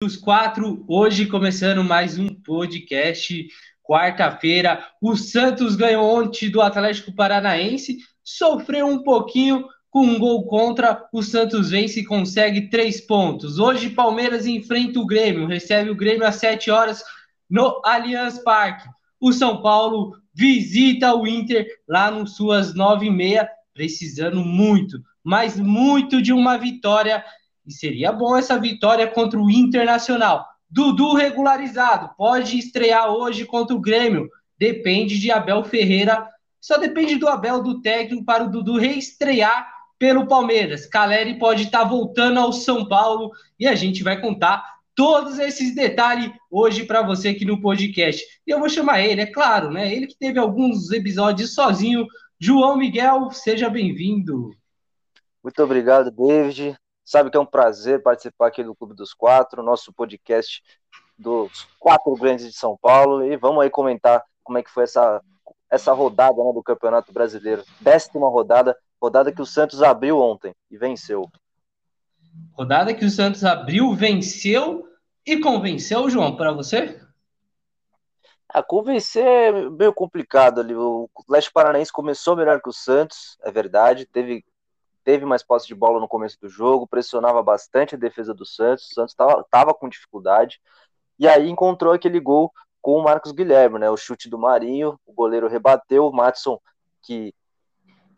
Os quatro, hoje começando mais um podcast, quarta-feira. O Santos ganhou ontem do Atlético Paranaense, sofreu um pouquinho com um gol contra. O Santos vence e consegue três pontos. Hoje, Palmeiras enfrenta o Grêmio, recebe o Grêmio às sete horas no Allianz Parque. O São Paulo visita o Inter lá no suas nove e meia, precisando muito, mas muito de uma vitória e seria bom essa vitória contra o Internacional. Dudu regularizado, pode estrear hoje contra o Grêmio. Depende de Abel Ferreira. Só depende do Abel, do técnico, para o Dudu reestrear pelo Palmeiras. Caleri pode estar voltando ao São Paulo e a gente vai contar todos esses detalhes hoje para você aqui no podcast. E eu vou chamar ele, é claro, né? Ele que teve alguns episódios sozinho. João Miguel, seja bem-vindo. Muito obrigado, David. Sabe que é um prazer participar aqui do Clube dos Quatro, nosso podcast dos quatro grandes de São Paulo. E vamos aí comentar como é que foi essa, essa rodada né, do Campeonato Brasileiro. Décima rodada, rodada que o Santos abriu ontem e venceu. Rodada que o Santos abriu, venceu e convenceu, João, para você? A convencer é meio complicado ali. O Leste Paranaense começou melhor que o Santos, é verdade. Teve teve mais posse de bola no começo do jogo, pressionava bastante a defesa do Santos, o Santos estava com dificuldade, e aí encontrou aquele gol com o Marcos Guilherme, né? O chute do Marinho, o goleiro rebateu, o Matson, que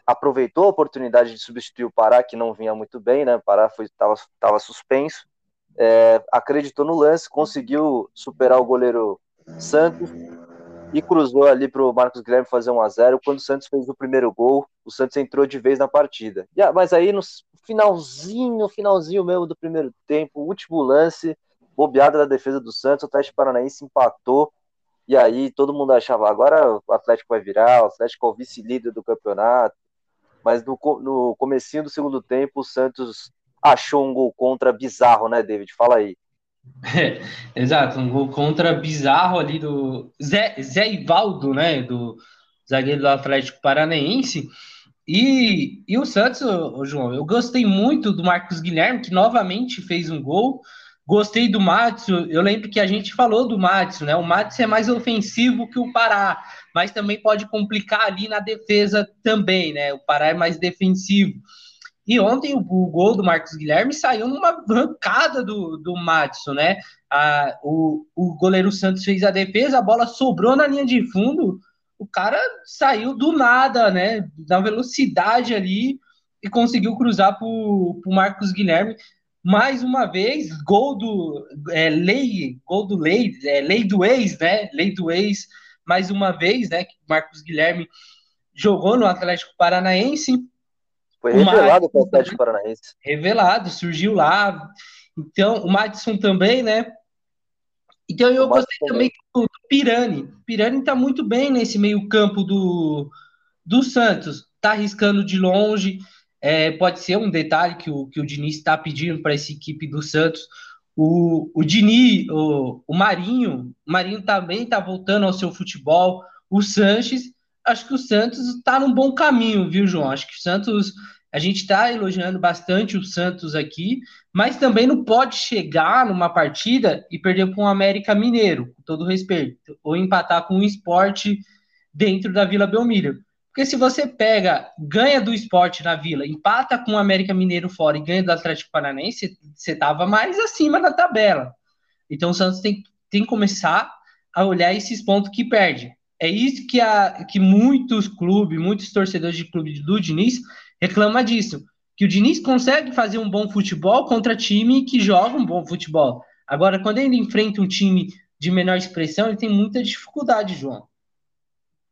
aproveitou a oportunidade de substituir o Pará, que não vinha muito bem, né? O Pará estava suspenso, é, acreditou no lance, conseguiu superar o goleiro Santos e cruzou ali para o Marcos Guilherme fazer 1 a 0 Quando o Santos fez o primeiro gol, o Santos entrou de vez na partida. E, mas aí no finalzinho, finalzinho mesmo do primeiro tempo, último lance, bobeada da defesa do Santos, o Atlético Paranaense empatou. E aí todo mundo achava, agora o Atlético vai virar, o Atlético é o vice-líder do campeonato. Mas no, no comecinho do segundo tempo, o Santos achou um gol contra bizarro, né, David? Fala aí. É, exato, um gol contra bizarro ali do Zé, Zé Ivaldo, né? Do zagueiro do Atlético Paranaense. E, e o Santos, ô, João, eu gostei muito do Marcos Guilherme, que novamente fez um gol. Gostei do Matsu. Eu lembro que a gente falou do Matsu, né? O Matsu é mais ofensivo que o Pará, mas também pode complicar ali na defesa também, né? O Pará é mais defensivo. E ontem o, o, gol do Marcos Guilherme saiu numa arrancada do, do Matson, né? A, o, o goleiro Santos fez a defesa, a bola sobrou na linha de fundo, o cara saiu do nada, né? Na velocidade ali e conseguiu cruzar para o Marcos Guilherme. Mais uma vez, gol do é, lei, gol do lei, é, lei do ex, né? Lei do ex, mais uma vez, né? Que Marcos Guilherme jogou no Atlético Paranaense foi revelado para o Atlético Paranaense. Revelado, surgiu lá. Então, o Madison também, né? Então, eu gostei também do, do Pirani. O Pirani está muito bem nesse meio-campo do, do Santos. Está arriscando de longe. É, pode ser um detalhe que o, que o Diniz está pedindo para essa equipe do Santos. O, o Dini, o, o Marinho, o Marinho também está voltando ao seu futebol. O Sanches acho que o Santos está num bom caminho, viu, João? Acho que o Santos, a gente está elogiando bastante o Santos aqui, mas também não pode chegar numa partida e perder com o América Mineiro, com todo respeito, ou empatar com o esporte dentro da Vila Belmiro. Porque se você pega, ganha do esporte na Vila, empata com o América Mineiro fora e ganha do Atlético Paranaense, você estava mais acima da tabela. Então o Santos tem, tem que começar a olhar esses pontos que perde. É isso que, a, que muitos clubes, muitos torcedores de clube do Diniz reclamam disso. Que o Diniz consegue fazer um bom futebol contra time que joga um bom futebol. Agora, quando ele enfrenta um time de menor expressão, ele tem muita dificuldade, João.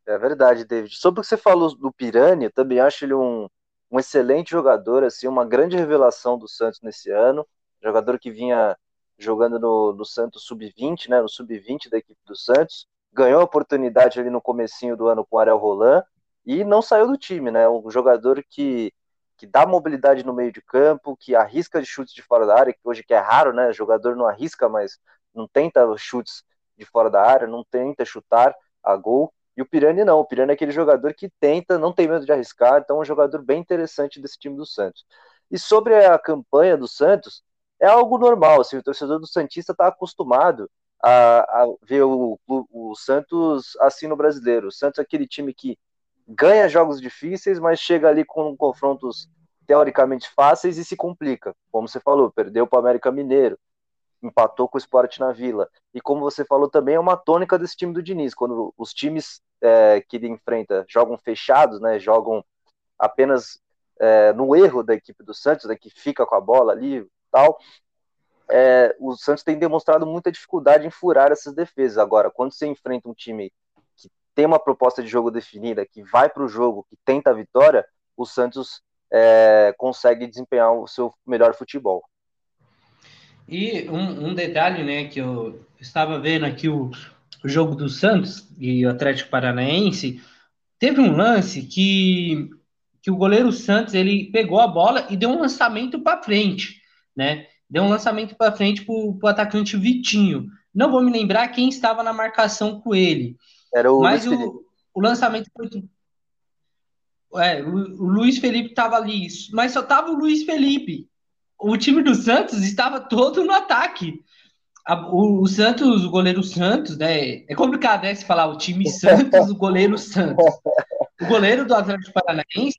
É verdade, David. Sobre o que você falou do Pirani, eu também acho ele um, um excelente jogador, assim, uma grande revelação do Santos nesse ano. Jogador que vinha jogando no, no Santos sub-20, né, no sub-20 da equipe do Santos ganhou a oportunidade ali no comecinho do ano com o Ariel Roland e não saiu do time, né? Um jogador que, que dá mobilidade no meio de campo, que arrisca de chutes de fora da área, que hoje que é raro, né? O jogador não arrisca, mas não tenta chutes de fora da área, não tenta chutar a gol. E o Pirani não, o Pirani é aquele jogador que tenta, não tem medo de arriscar, então é um jogador bem interessante desse time do Santos. E sobre a campanha do Santos, é algo normal, assim, o torcedor do Santista está acostumado a, a ver o, o, o, Santos assim no brasileiro. O Santos é aquele time que ganha jogos difíceis, mas chega ali com confrontos teoricamente fáceis e se complica. Como você falou, perdeu para o América Mineiro, empatou com o Sport na Vila. E como você falou também, é uma tônica desse time do Diniz. Quando os times é, que ele enfrenta jogam fechados, né, jogam apenas é, no erro da equipe do Santos, né, que fica com a bola ali tal, é, o Santos tem demonstrado muita dificuldade em furar essas defesas. Agora, quando você enfrenta um time que tem uma proposta de jogo definida, que vai para o jogo, que tenta a vitória, o Santos é, consegue desempenhar o seu melhor futebol. E um, um, detalhe, né, que eu estava vendo aqui o, o jogo do Santos e o Atlético Paranaense, teve um lance que, que o goleiro Santos ele pegou a bola e deu um lançamento para frente, né? Deu um lançamento para frente para o atacante Vitinho. Não vou me lembrar quem estava na marcação com ele. Era o mas o, o lançamento foi. É, o Luiz Felipe estava ali, mas só estava o Luiz Felipe o time do Santos estava todo no ataque. o, o, Santos, o goleiro Santos, né? É complicado, né? Se falar o time Santos, o goleiro Santos. O goleiro do Atlético Paranaense,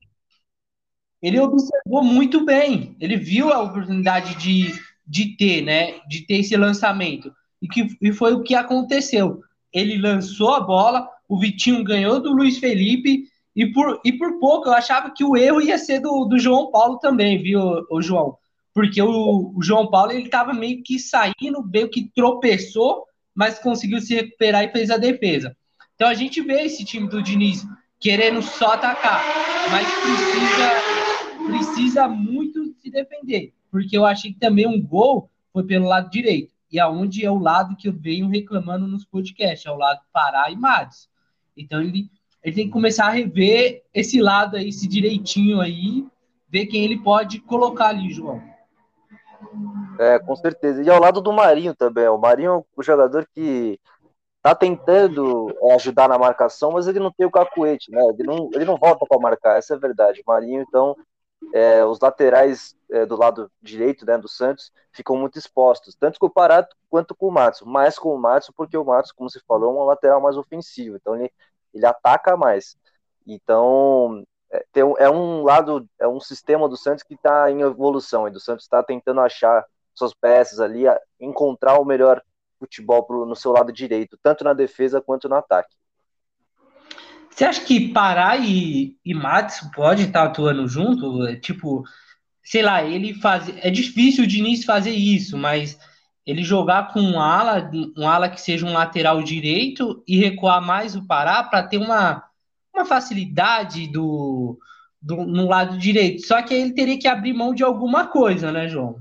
ele observou muito bem. Ele viu a oportunidade de, de ter, né? De ter esse lançamento. E, que, e foi o que aconteceu. Ele lançou a bola, o Vitinho ganhou do Luiz Felipe. E por, e por pouco eu achava que o erro ia ser do, do João Paulo também, viu, o João? porque o, o João Paulo ele estava meio que saindo, meio que tropeçou, mas conseguiu se recuperar e fez a defesa. Então a gente vê esse time do Diniz querendo só atacar, mas precisa, precisa muito se defender, porque eu achei que também um gol foi pelo lado direito, e aonde é o lado que eu venho reclamando nos podcasts, é o lado Pará e Mads. Então ele, ele tem que começar a rever esse lado aí, esse direitinho aí, ver quem ele pode colocar ali, João. É, com certeza. E ao lado do Marinho também. O Marinho é o jogador que tá tentando é, ajudar na marcação, mas ele não tem o cacuete, né? Ele não, ele não volta para marcar, essa é a verdade. O Marinho, então, é, os laterais é, do lado direito, né, do Santos, ficam muito expostos, tanto com o Pará quanto com o Matos. Mais com o Matos, porque o Matos, como se falou, é um lateral mais ofensivo, então ele, ele ataca mais. Então, é, tem, é um lado, é um sistema do Santos que está em evolução, e do Santos está tentando achar suas peças ali, encontrar o melhor futebol pro, no seu lado direito, tanto na defesa quanto no ataque. Você acha que Pará e, e Matos pode estar tá atuando junto? É, tipo, sei lá, ele faz. É difícil o Diniz fazer isso, mas ele jogar com um ala, um ala que seja um lateral direito e recuar mais o Pará para ter uma uma facilidade do, do, no lado direito. Só que ele teria que abrir mão de alguma coisa, né, João?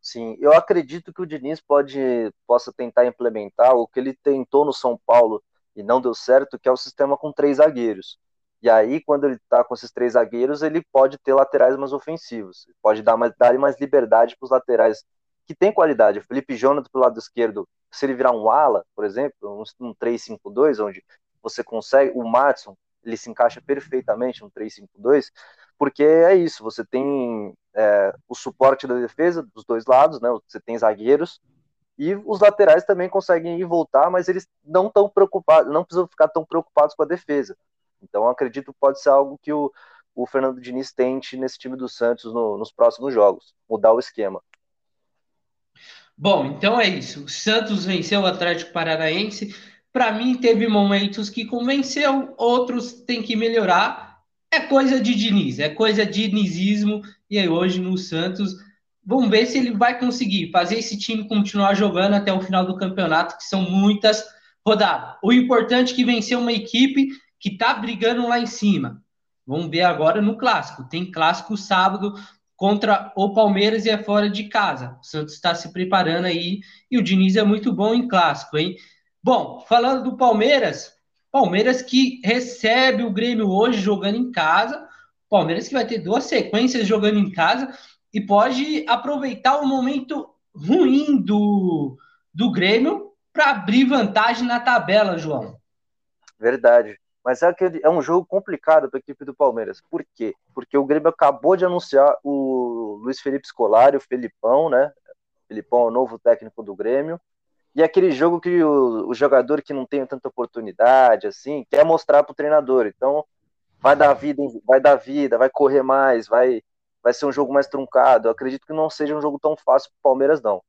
Sim, eu acredito que o Diniz pode possa tentar implementar o que ele tentou no São Paulo e não deu certo, que é o sistema com três zagueiros. E aí, quando ele está com esses três zagueiros, ele pode ter laterais mais ofensivos, pode dar mais, dar mais liberdade para os laterais que tem qualidade. O Felipe Jonathan pelo lado esquerdo, se ele virar um ala, por exemplo, um, um 3-5-2, onde você consegue, o Matson, ele se encaixa perfeitamente no 3-5-2, porque é isso, você tem é, o suporte da defesa dos dois lados, né? Você tem zagueiros e os laterais também conseguem ir voltar, mas eles não estão preocupados, não precisam ficar tão preocupados com a defesa. Então acredito que pode ser algo que o, o Fernando Diniz tente nesse time do Santos no, nos próximos jogos, mudar o esquema. Bom, então é isso. O Santos venceu o Atlético Paranaense para mim, teve momentos que convenceu, outros tem que melhorar. É coisa de Diniz, é coisa de dinizismo. E aí, hoje no Santos, vamos ver se ele vai conseguir fazer esse time continuar jogando até o final do campeonato, que são muitas rodadas. O importante é que venceu uma equipe que está brigando lá em cima. Vamos ver agora no clássico. Tem clássico sábado contra o Palmeiras e é fora de casa. O Santos está se preparando aí e o Diniz é muito bom em clássico, hein? Bom, falando do Palmeiras, Palmeiras que recebe o Grêmio hoje jogando em casa, Palmeiras que vai ter duas sequências jogando em casa e pode aproveitar o momento ruim do, do Grêmio para abrir vantagem na tabela, João. Verdade. Mas é, aquele, é um jogo complicado para a equipe do Palmeiras. Por quê? Porque o Grêmio acabou de anunciar o Luiz Felipe Scolari, o Felipão, né? Filipão é o novo técnico do Grêmio. E aquele jogo que o, o jogador que não tem tanta oportunidade, assim, quer mostrar para o treinador. Então, vai dar vida, vai dar vida, vai correr mais, vai, vai ser um jogo mais truncado. Eu acredito que não seja um jogo tão fácil para o Palmeiras, não.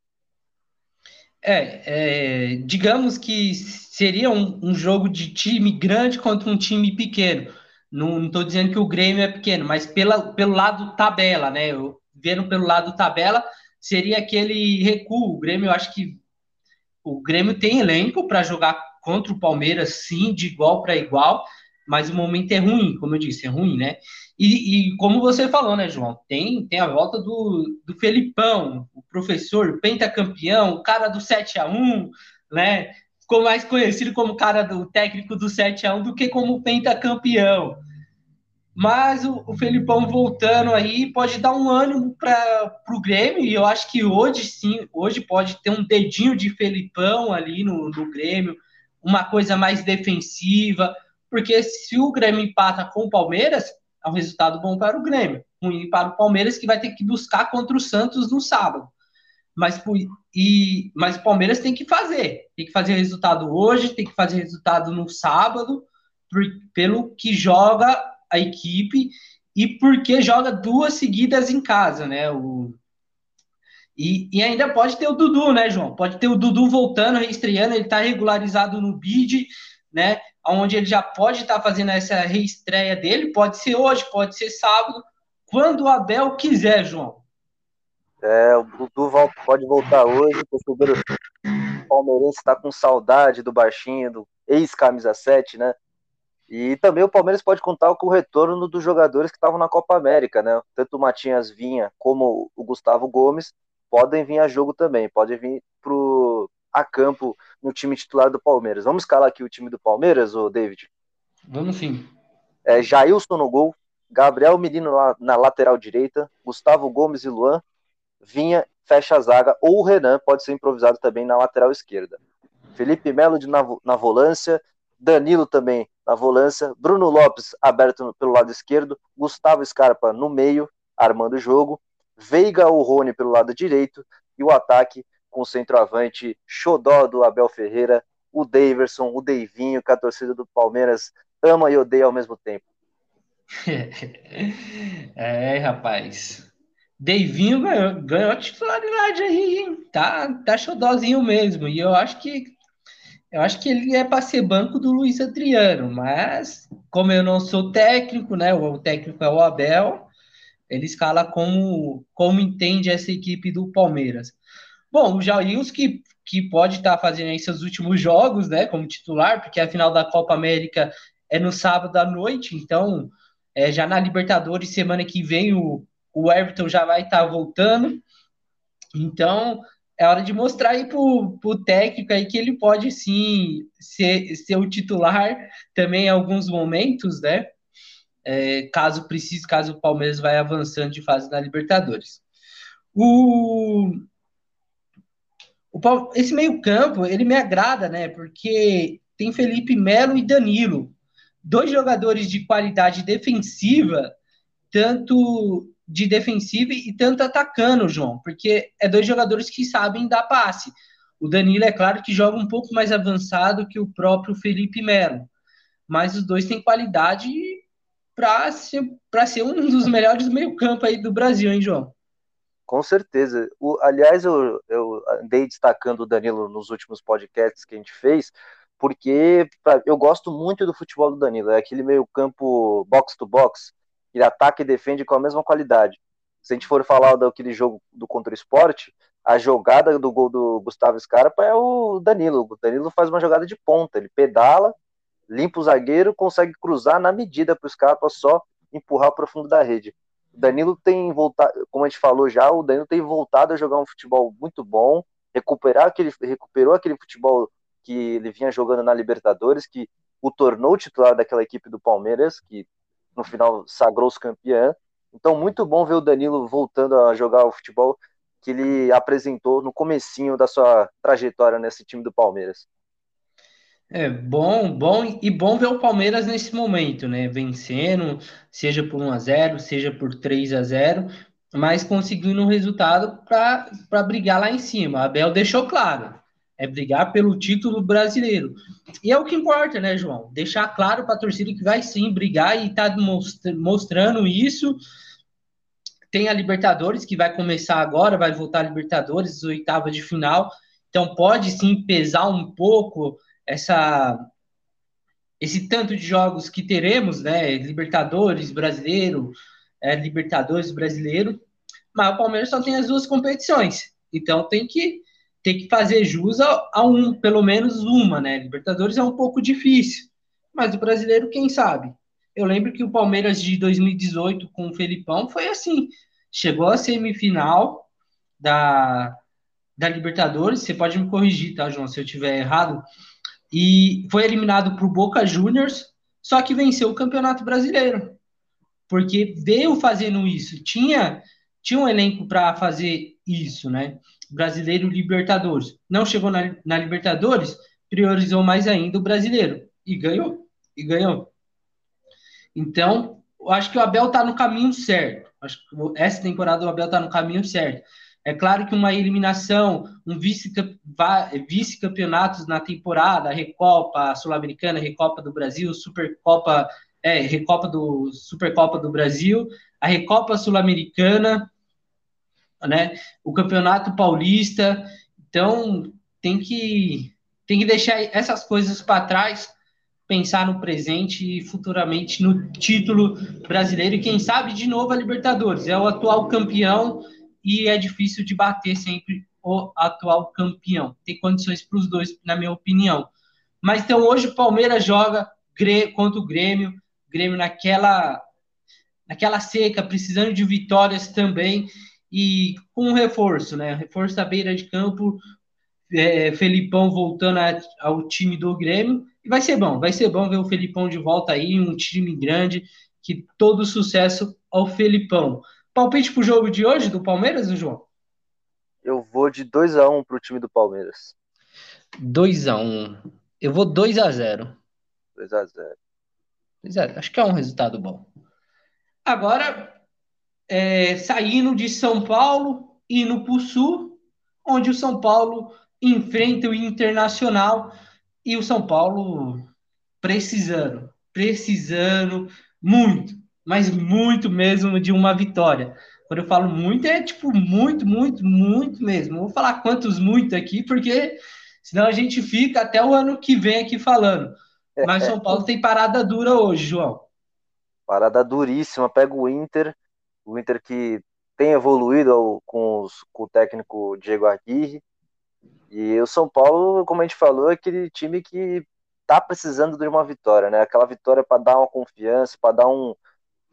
É, é, digamos que seria um, um, jogo de time grande contra um time pequeno. Não estou dizendo que o Grêmio é pequeno, mas pela, pelo lado tabela, né? Eu, vendo pelo lado tabela, seria aquele recuo. O Grêmio, eu acho que o Grêmio tem elenco para jogar contra o Palmeiras, sim, de igual para igual, mas o momento é ruim, como eu disse, é ruim, né? E, e, como você falou, né, João? Tem, tem a volta do, do Felipão, o professor pentacampeão, o cara do 7 a 1 né? Ficou mais conhecido como cara do técnico do 7 a 1 do que como pentacampeão. Mas o, o Felipão voltando aí pode dar um ânimo para o Grêmio, e eu acho que hoje sim, hoje pode ter um dedinho de Felipão ali no, no Grêmio, uma coisa mais defensiva, porque se o Grêmio empata com o Palmeiras, é um resultado bom para o Grêmio, ruim para o Palmeiras, que vai ter que buscar contra o Santos no sábado. Mas, e, mas o Palmeiras tem que fazer, tem que fazer resultado hoje, tem que fazer resultado no sábado, por, pelo que joga a equipe e porque joga duas seguidas em casa, né? O, e, e, ainda pode ter o Dudu, né, João? Pode ter o Dudu voltando, reestreando, ele está regularizado no bid, né? Onde ele já pode estar fazendo essa reestreia dele, pode ser hoje, pode ser sábado, quando o Abel quiser, João. É, o Dudu pode voltar hoje, o torcedor palmeirense está com saudade do baixinho, do ex-camisa 7, né? E também o Palmeiras pode contar com o retorno dos jogadores que estavam na Copa América, né? Tanto o Matias Vinha como o Gustavo Gomes podem vir a jogo também, podem vir pro, a campo no time titular do Palmeiras. Vamos escalar aqui o time do Palmeiras, o David? Vamos sim. É, Jailson no gol, Gabriel Menino na lateral direita, Gustavo Gomes e Luan, Vinha fecha a zaga, ou o Renan pode ser improvisado também na lateral esquerda. Felipe Melo na, na volância, Danilo também na volância, Bruno Lopes aberto pelo lado esquerdo, Gustavo Scarpa no meio, armando o jogo, Veiga ou Rony pelo lado direito, e o ataque com o centroavante Xodó do Abel Ferreira, o Daverson, o Deivinho, que a torcida do Palmeiras ama e odeia ao mesmo tempo. é, rapaz. Deivinho ganhou, ganhou titularidade aí, hein? Tá, tá xodózinho mesmo. E eu acho que eu acho que ele é para ser banco do Luiz Adriano, mas como eu não sou técnico, né? O técnico é o Abel, ele escala como, como entende essa equipe do Palmeiras. Bom, o Jails que, que pode estar tá fazendo aí seus últimos jogos, né? Como titular, porque a final da Copa América é no sábado à noite, então é, já na Libertadores, semana que vem, o, o Everton já vai estar tá voltando. Então, é hora de mostrar aí pro, pro técnico aí que ele pode sim ser, ser o titular também em alguns momentos, né? É, caso precise, caso o Palmeiras vai avançando de fase na Libertadores. O, o esse meio campo, ele me agrada, né? Porque tem Felipe Melo e Danilo, dois jogadores de qualidade defensiva, tanto de defensiva e tanto atacando, João, porque é dois jogadores que sabem dar passe. O Danilo, é claro que joga um pouco mais avançado que o próprio Felipe Melo, mas os dois têm qualidade para ser, ser um dos melhores meio-campo aí do Brasil, hein, João? Com certeza. O, aliás, eu, eu andei destacando o Danilo nos últimos podcasts que a gente fez, porque eu gosto muito do futebol do Danilo. É aquele meio-campo box-to-box, ele ataca e defende com a mesma qualidade. Se a gente for falar daquele jogo do contra o esporte, a jogada do gol do Gustavo Scarpa é o Danilo. O Danilo faz uma jogada de ponta, ele pedala, limpa o zagueiro, consegue cruzar na medida para o Scarpa só empurrar para o fundo da rede. Danilo tem voltado, como a gente falou já, o Danilo tem voltado a jogar um futebol muito bom, recuperar aquele, recuperou aquele futebol que ele vinha jogando na Libertadores, que o tornou titular daquela equipe do Palmeiras, que no final sagrou-se campeão. Então, muito bom ver o Danilo voltando a jogar o futebol que ele apresentou no comecinho da sua trajetória nesse time do Palmeiras. É bom, bom e bom ver o Palmeiras nesse momento, né? Vencendo, seja por 1 a 0, seja por 3 a 0, mas conseguindo um resultado para brigar lá em cima. A Abel deixou claro, é brigar pelo título brasileiro. E é o que importa, né, João? Deixar claro para a torcida que vai sim brigar e está mostrando isso. Tem a Libertadores, que vai começar agora, vai voltar a Libertadores, oitava de final. Então pode sim pesar um pouco essa esse tanto de jogos que teremos, né? Libertadores brasileiro, é, Libertadores brasileiro, mas o Palmeiras só tem as duas competições, então tem que tem que fazer jus a, a um, pelo menos uma, né? Libertadores é um pouco difícil, mas o brasileiro, quem sabe? Eu lembro que o Palmeiras de 2018 com o Felipão foi assim, chegou à semifinal da, da Libertadores, você pode me corrigir, tá, João, se eu tiver errado, e foi eliminado para o Boca Juniors, só que venceu o Campeonato Brasileiro porque veio fazendo isso. Tinha, tinha um elenco para fazer isso, né? Brasileiro Libertadores. Não chegou na, na Libertadores, priorizou mais ainda o brasileiro. E ganhou. E ganhou. Então, eu acho que o Abel está no caminho certo. Acho que essa temporada o Abel está no caminho certo. É claro que uma eliminação, um vice-campeonatos na temporada, Recopa Sul-Americana, Recopa do Brasil, Supercopa é, Recopa do Supercopa do Brasil, a Recopa Sul-Americana, né? O Campeonato Paulista. Então, tem que tem que deixar essas coisas para trás, pensar no presente e futuramente no título brasileiro e quem sabe de novo a Libertadores. É o atual campeão e é difícil de bater sempre o atual campeão. Tem condições para os dois, na minha opinião. Mas então hoje o Palmeiras joga contra o Grêmio Grêmio naquela, naquela seca, precisando de vitórias também, e com um reforço, né? Reforço da beira de campo, é, Felipão voltando a, ao time do Grêmio, e vai ser bom, vai ser bom ver o Felipão de volta aí, um time grande, que todo sucesso ao Felipão. Palpite pro jogo de hoje do Palmeiras, João? Eu vou de 2 a 1 um pro time do Palmeiras. 2 a 1 um. Eu vou 2 a 0 2 a 0 é, acho que é um resultado bom. Agora, é, saindo de São Paulo, indo para o Sul, onde o São Paulo enfrenta o Internacional e o São Paulo precisando, precisando muito, mas muito mesmo de uma vitória. Quando eu falo muito, é tipo muito, muito, muito mesmo. vou falar quantos muito aqui, porque senão a gente fica até o ano que vem aqui falando. Mas São Paulo tem parada dura hoje, João. Parada duríssima. Pega o Inter, o Inter que tem evoluído com, os, com o técnico Diego Aguirre. E o São Paulo, como a gente falou, é aquele time que tá precisando de uma vitória, né? Aquela vitória para dar uma confiança, para dar um,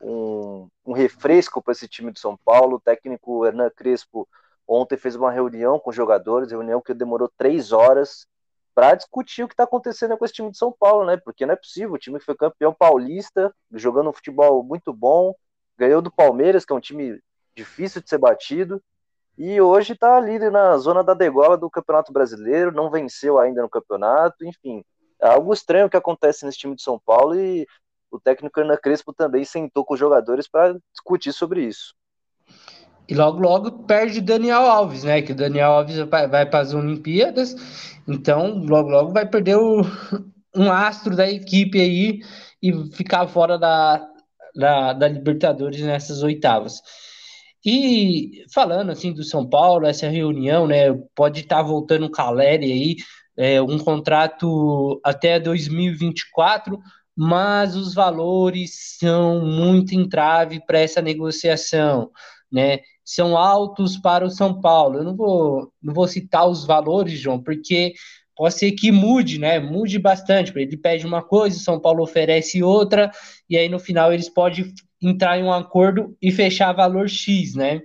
um, um refresco para esse time do São Paulo. O técnico Hernan Crespo ontem fez uma reunião com os jogadores, reunião que demorou três horas para discutir o que está acontecendo com esse time de São Paulo, né? Porque não é possível, o time que foi campeão paulista, jogando um futebol muito bom, ganhou do Palmeiras, que é um time difícil de ser batido, e hoje está ali na zona da degola do Campeonato Brasileiro, não venceu ainda no campeonato, enfim. É algo estranho que acontece nesse time de São Paulo e o técnico Ana Crespo também sentou com os jogadores para discutir sobre isso. E logo, logo perde Daniel Alves, né? Que o Daniel Alves vai para as Olimpíadas, então logo, logo vai perder o, um astro da equipe aí e ficar fora da, da, da Libertadores nessas oitavas. E falando assim do São Paulo, essa reunião, né? Pode estar tá voltando o Caleri aí, é, um contrato até 2024, mas os valores são muito entrave para essa negociação, né? são altos para o São Paulo. Eu não vou, não vou citar os valores, João, porque pode ser que mude, né? Mude bastante. Ele pede uma coisa, o São Paulo oferece outra, e aí no final eles podem entrar em um acordo e fechar valor X, né?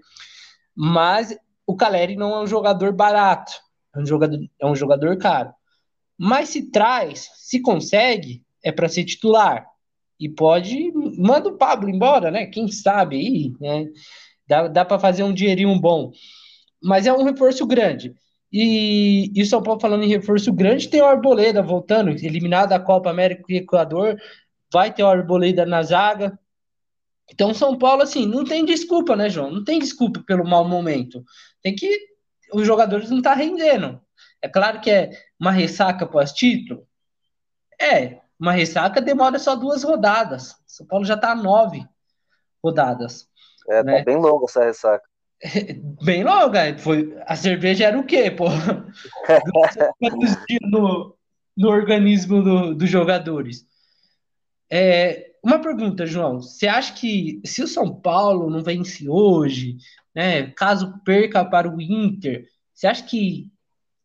Mas o Caleri não é um jogador barato, é um jogador, é um jogador caro. Mas se traz, se consegue, é para ser titular. E pode, manda o Pablo embora, né? Quem sabe aí, né? Dá, dá para fazer um dinheirinho bom. Mas é um reforço grande. E, e São Paulo falando em reforço grande, tem o Arboleda voltando, eliminado da Copa América e Equador, vai ter o Arboleda na zaga. Então, São Paulo, assim, não tem desculpa, né, João? Não tem desculpa pelo mau momento. Tem que. Os jogadores não estão tá rendendo. É claro que é uma ressaca pós-título. É, uma ressaca demora só duas rodadas. São Paulo já está nove rodadas. É, tá né? tá bem longa essa ressaca. Bem longa. Foi, a cerveja era o quê, pô? no, no organismo do, dos jogadores. É, uma pergunta, João. Você acha que se o São Paulo não vence hoje, né, caso perca para o Inter, você acha que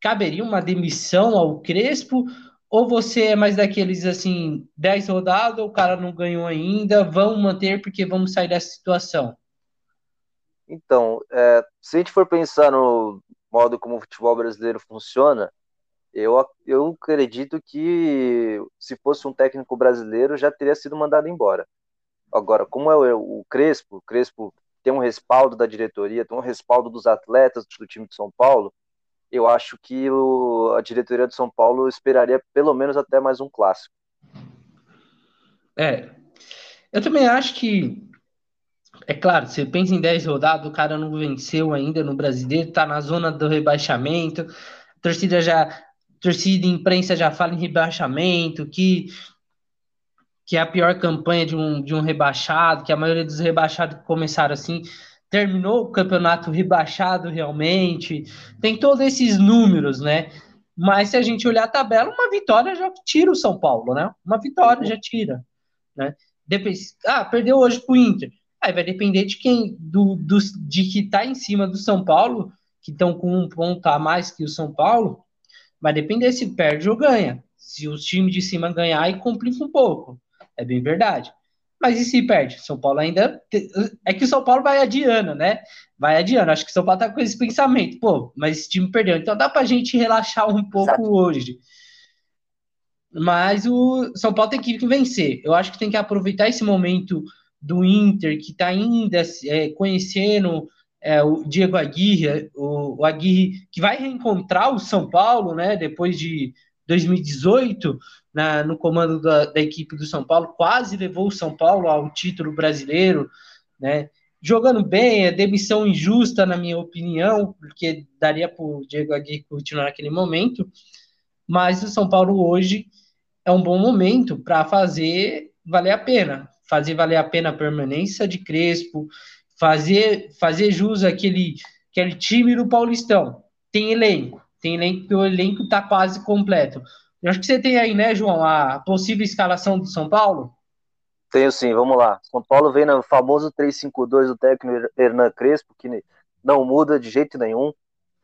caberia uma demissão ao Crespo? Ou você é mais daqueles assim, 10 rodadas, o cara não ganhou ainda, vamos manter porque vamos sair dessa situação? Então, é, se a gente for pensar no modo como o futebol brasileiro funciona, eu, eu acredito que se fosse um técnico brasileiro já teria sido mandado embora. Agora, como é o, o Crespo, o Crespo tem um respaldo da diretoria, tem um respaldo dos atletas do time de São Paulo, eu acho que o, a diretoria de São Paulo esperaria pelo menos até mais um clássico. É, eu também acho que, é claro, você pensa em 10 rodadas, o cara não venceu ainda no brasileiro, tá na zona do rebaixamento, a torcida já torcida e imprensa já fala em rebaixamento, que, que é a pior campanha de um, de um rebaixado, que a maioria dos rebaixados começaram assim terminou o campeonato rebaixado realmente. Tem todos esses números, né? Mas se a gente olhar a tabela, uma vitória já tira o São Paulo, né? Uma vitória já tira, né? Depois, ah, perdeu hoje pro Inter. Aí vai depender de quem, do, do de que tá em cima do São Paulo, que estão com um ponto a mais que o São Paulo, Vai depender se perde ou ganha. Se os times de cima ganhar, aí complica um pouco. É bem verdade. Mas e se perde? São Paulo ainda. É que o São Paulo vai adiando, né? Vai adiando. Acho que o São Paulo tá com esse pensamento. Pô, mas esse time perdeu. Então dá pra gente relaxar um pouco Exato. hoje. Mas o São Paulo tem que vencer. Eu acho que tem que aproveitar esse momento do Inter, que está ainda é, conhecendo é, o Diego Aguirre, o, o, Aguirre que vai reencontrar o São Paulo, né, depois de 2018, na, no comando da, da, equipe do São Paulo, quase levou o São Paulo ao título brasileiro, né, jogando bem, é demissão injusta, na minha opinião, porque daria para o Diego Aguirre continuar naquele momento, mas o São Paulo hoje é um bom momento para fazer valer a pena, fazer valer a pena a permanência de Crespo, fazer, fazer jus àquele, àquele time do Paulistão. Tem elenco, tem elenco, o elenco está quase completo. Eu acho que você tem aí, né, João, a possível escalação do São Paulo? Tenho sim, vamos lá. São Paulo vem no famoso 3-5-2 do técnico Hernan Crespo, que não muda de jeito nenhum.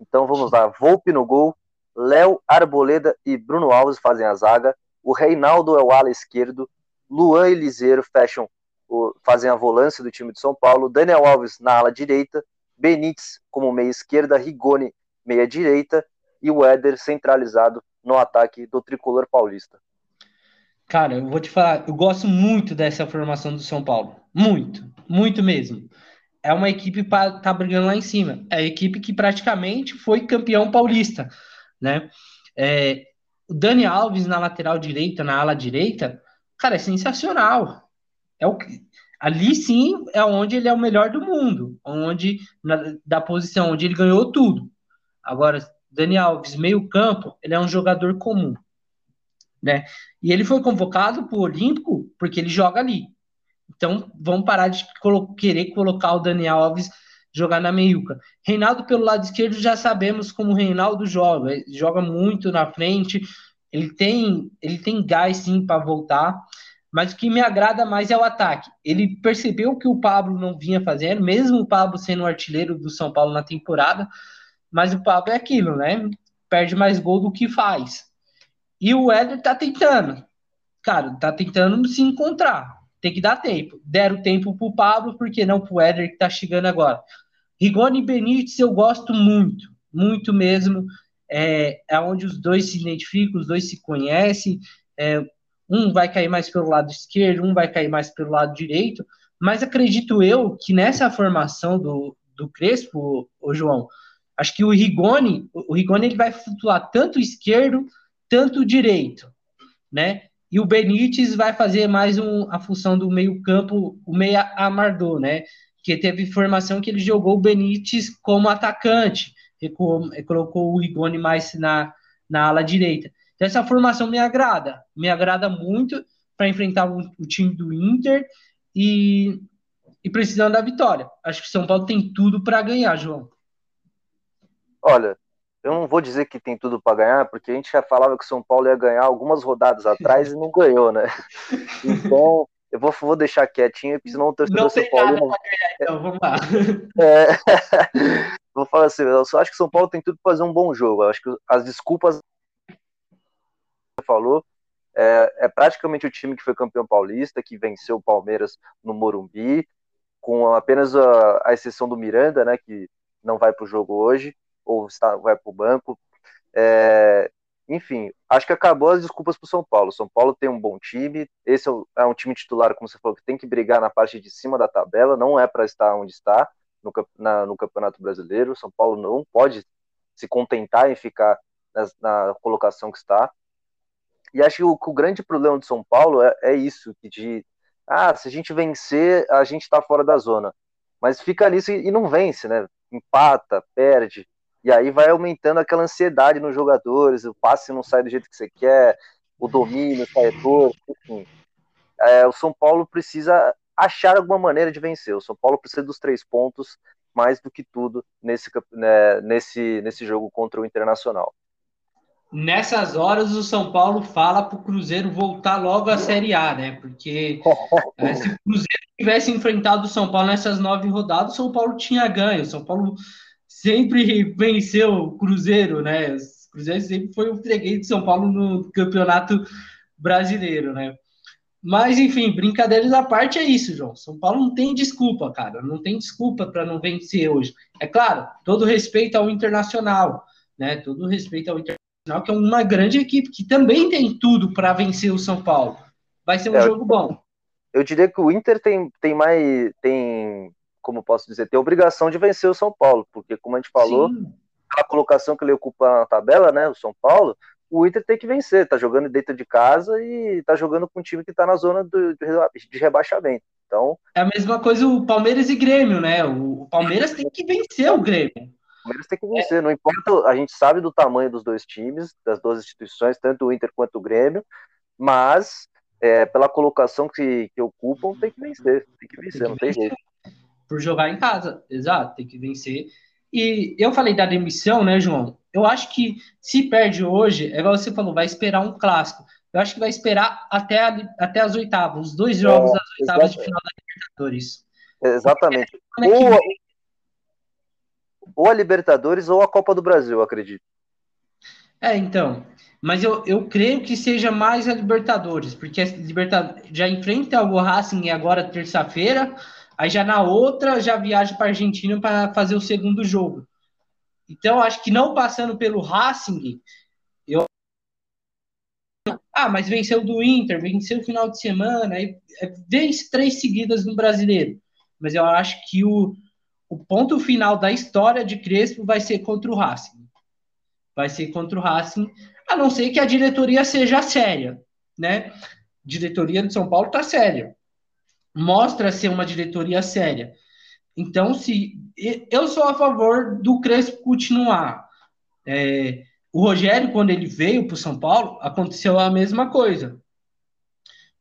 Então vamos lá. Volpe no gol, Léo, Arboleda e Bruno Alves fazem a zaga. O Reinaldo é o ala esquerdo. Luan e Liseiro fecham o, fazem a volância do time de São Paulo, Daniel Alves na ala direita, Benítez como meia esquerda, Rigoni meia direita e o Éder centralizado no ataque do tricolor paulista. Cara, eu vou te falar, eu gosto muito dessa formação do São Paulo. Muito, muito mesmo. É uma equipe para tá brigando lá em cima. É a equipe que praticamente foi campeão paulista, né? É, o Dani Alves na lateral direita, na ala direita, cara, é sensacional é o ali sim é onde ele é o melhor do mundo, onde na, da posição onde ele ganhou tudo. Agora, Dani Alves, meio campo, ele é um jogador comum, né? E ele foi convocado para o Olímpico porque ele joga ali. Então, vamos parar de colo querer colocar o Dani Alves jogar na meiuca. Reinaldo pelo lado esquerdo já sabemos como o Reinaldo joga, ele joga muito na frente, ele tem ele tem gás sim para voltar. Mas o que me agrada mais é o ataque. Ele percebeu que o Pablo não vinha fazendo, mesmo o Pablo sendo o artilheiro do São Paulo na temporada, mas o Pablo é aquilo, né? Perde mais gol do que faz. E o Éder tá tentando. Cara, tá tentando se encontrar. Tem que dar tempo. Deram tempo pro Pablo, porque não pro Éder que tá chegando agora. Rigoni e Benítez eu gosto muito, muito mesmo. É, é onde os dois se identificam, os dois se conhecem. É, um vai cair mais pelo lado esquerdo, um vai cair mais pelo lado direito, mas acredito eu que nessa formação do, do Crespo, o João, acho que o Rigoni, o Rigoni ele vai flutuar tanto esquerdo, tanto direito, né? e o Benítez vai fazer mais um, a função do meio-campo, o meia Amardô, né? Que teve informação que ele jogou o Benítez como atacante, e colocou o Igone mais na, na ala direita. Então, essa formação me agrada, me agrada muito para enfrentar o, o, time do Inter e, e precisando da vitória. Acho que o São Paulo tem tudo para ganhar, João. Olha, eu não vou dizer que tem tudo para ganhar, porque a gente já falava que o São Paulo ia ganhar algumas rodadas atrás e não ganhou, né? Então, eu vou, vou deixar quietinho, porque senão o torcedor não São Paulo. Não... Ganhar, então, vamos lá. É... vou falar assim, eu só acho que o São Paulo tem tudo para fazer um bom jogo. Eu acho que as desculpas que falou é, é, praticamente o time que foi campeão paulista, que venceu o Palmeiras no Morumbi, com apenas a, a exceção do Miranda, né, que não vai para o jogo hoje ou está, vai para o banco. É, enfim, acho que acabou as desculpas para o São Paulo. São Paulo tem um bom time. Esse é um, é um, time titular, como você falou, que tem que brigar na parte de cima da tabela. Não é para estar onde está no, na, no Campeonato Brasileiro. São Paulo não pode se contentar em ficar na, na colocação que está. E acho que o, que o grande problema do São Paulo é, é isso, de ah, se a gente vencer, a gente está fora da zona. Mas fica nisso e, e não vence, né? Empata, perde. E aí vai aumentando aquela ansiedade nos jogadores, o passe não sai do jeito que você quer, o domínio sai torto, enfim. É, o São Paulo precisa achar alguma maneira de vencer. O São Paulo precisa dos três pontos mais do que tudo nesse, né, nesse, nesse jogo contra o Internacional. Nessas horas, o São Paulo fala para o Cruzeiro voltar logo à Série A, né? Porque é, se o Cruzeiro tivesse enfrentado o São Paulo nessas nove rodadas, o São Paulo tinha ganho. O São Paulo sempre venceu o Cruzeiro, né? O Cruzeiro sempre foi o freguês de São Paulo no Campeonato Brasileiro, né? Mas, enfim, brincadeiras à parte é isso, João. São Paulo não tem desculpa, cara. Não tem desculpa para não vencer hoje. É claro, todo respeito ao Internacional, né? Todo respeito ao Internacional, que é uma grande equipe que também tem tudo para vencer o São Paulo. Vai ser um é, jogo bom. Eu diria que o Inter tem, tem mais. tem como posso dizer, tem obrigação de vencer o São Paulo, porque como a gente falou, Sim. a colocação que ele ocupa na tabela, né, o São Paulo, o Inter tem que vencer, tá jogando dentro de casa e tá jogando com um time que tá na zona do, de rebaixamento. Então, é a mesma coisa o Palmeiras e Grêmio, né? O Palmeiras tem que vencer o Grêmio. O Palmeiras tem que vencer, é. não importa, a gente sabe do tamanho dos dois times, das duas instituições, tanto o Inter quanto o Grêmio, mas é, pela colocação que, que ocupam, tem que vencer, tem que vencer, tem que não tem jeito por jogar em casa. Exato, tem que vencer. E eu falei da demissão, né, João? Eu acho que se perde hoje, é igual você falou, vai esperar um clássico. Eu acho que vai esperar até, a, até as oitavas, os dois jogos é, das oitavas de final da Libertadores. Exatamente. Ou, ou a Libertadores ou a Copa do Brasil, acredito. É, então. Mas eu, eu creio que seja mais a Libertadores, porque a Libertadores já enfrenta o Racing agora terça-feira. Aí já na outra, já viaja para a Argentina para fazer o segundo jogo. Então, acho que não passando pelo Racing, eu. Ah, mas venceu do Inter, venceu o final de semana, aí é, vence três seguidas no brasileiro. Mas eu acho que o, o ponto final da história de Crespo vai ser contra o Racing. Vai ser contra o Racing, a não ser que a diretoria seja séria, né? diretoria de São Paulo tá séria mostra ser uma diretoria séria. Então, se eu sou a favor do Crespo continuar. É, o Rogério, quando ele veio para o São Paulo, aconteceu a mesma coisa.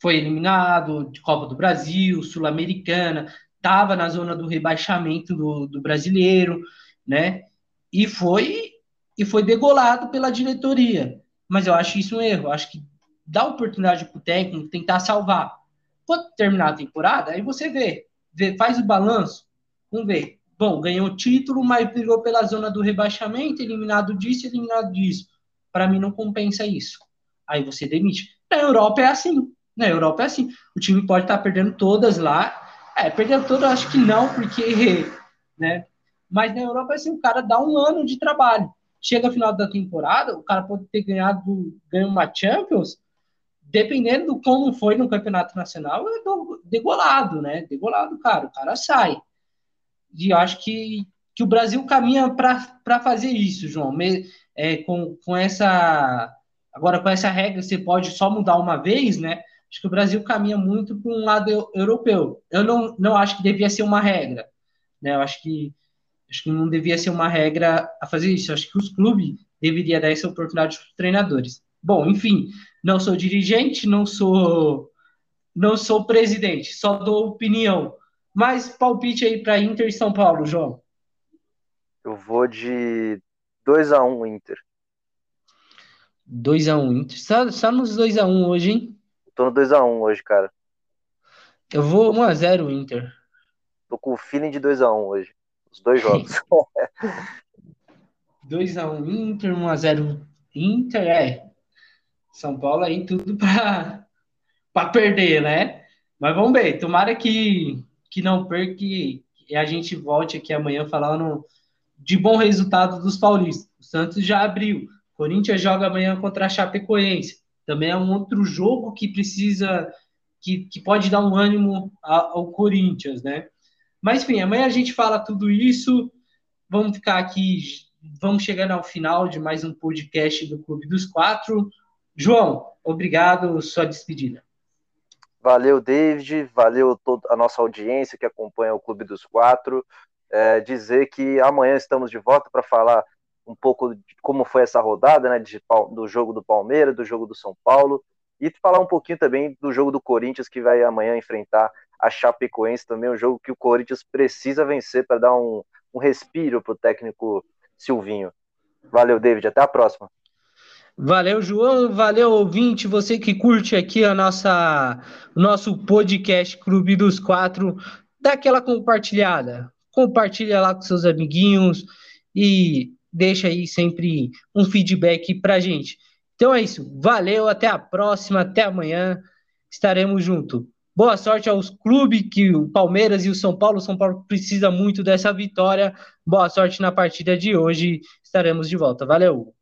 Foi eliminado de Copa do Brasil, Sul-Americana, estava na zona do rebaixamento do, do brasileiro, né? E foi e foi degolado pela diretoria. Mas eu acho isso um erro. Eu acho que dá oportunidade para o técnico tentar salvar. Quando terminar a temporada, aí você vê, vê faz o balanço, vamos ver. Bom, ganhou o título, mas brigou pela zona do rebaixamento, eliminado disso, eliminado disso. Para mim não compensa isso. Aí você demite. Na Europa é assim. Na Europa é assim. O time pode estar tá perdendo todas lá. É, perdendo todas, acho que não, porque, né? Mas na Europa é assim, o cara dá um ano de trabalho. Chega no final da temporada, o cara pode ter ganhado, ganho uma Champions, dependendo do como foi no campeonato nacional, é degolado, né? Degolado, cara. O cara sai. E eu acho que, que o Brasil caminha para fazer isso, João. É, com, com essa Agora, com essa regra, você pode só mudar uma vez, né? Acho que o Brasil caminha muito para um lado europeu. Eu não, não acho que devia ser uma regra, né? Eu acho que acho que não devia ser uma regra a fazer isso. Eu acho que os clubes deveriam dar essa oportunidade para os treinadores. Bom, enfim, não sou dirigente, não sou não sou presidente, só dou opinião. Mas palpite aí para Inter e São Paulo, João. Eu vou de 2 a 1 um, Inter. 2x1 um, Inter. Só, só nos 2x1 um hoje, hein? Tô no 2x1 um hoje, cara. Eu vou 1x0 Inter. Tô com o feeling de 2x1 um hoje. Os dois jogos. 2x1 Inter, 1x0 Inter, é. São Paulo aí tudo pra perder, né? Mas vamos ver. Tomara que, que não perca e a gente volte aqui amanhã falando de bom resultado dos paulistas. O Santos já abriu. Corinthians joga amanhã contra a Chapecoense. Também é um outro jogo que precisa, que, que pode dar um ânimo ao Corinthians, né? Mas enfim, amanhã a gente fala tudo isso. Vamos ficar aqui, vamos chegando ao final de mais um podcast do Clube dos Quatro. João, obrigado, sua despedida. Valeu, David, valeu toda a nossa audiência que acompanha o Clube dos Quatro. É, dizer que amanhã estamos de volta para falar um pouco de como foi essa rodada, né, de, do jogo do Palmeiras, do jogo do São Paulo, e falar um pouquinho também do jogo do Corinthians, que vai amanhã enfrentar a Chapecoense, também um jogo que o Corinthians precisa vencer para dar um, um respiro para o técnico Silvinho. Valeu, David, até a próxima. Valeu, João. Valeu, ouvinte. Você que curte aqui a nossa nosso podcast Clube dos Quatro, dá aquela compartilhada. Compartilha lá com seus amiguinhos e deixa aí sempre um feedback pra gente. Então é isso. Valeu, até a próxima, até amanhã. Estaremos juntos. Boa sorte aos clubes que o Palmeiras e o São Paulo. O São Paulo precisa muito dessa vitória. Boa sorte na partida de hoje. Estaremos de volta. Valeu.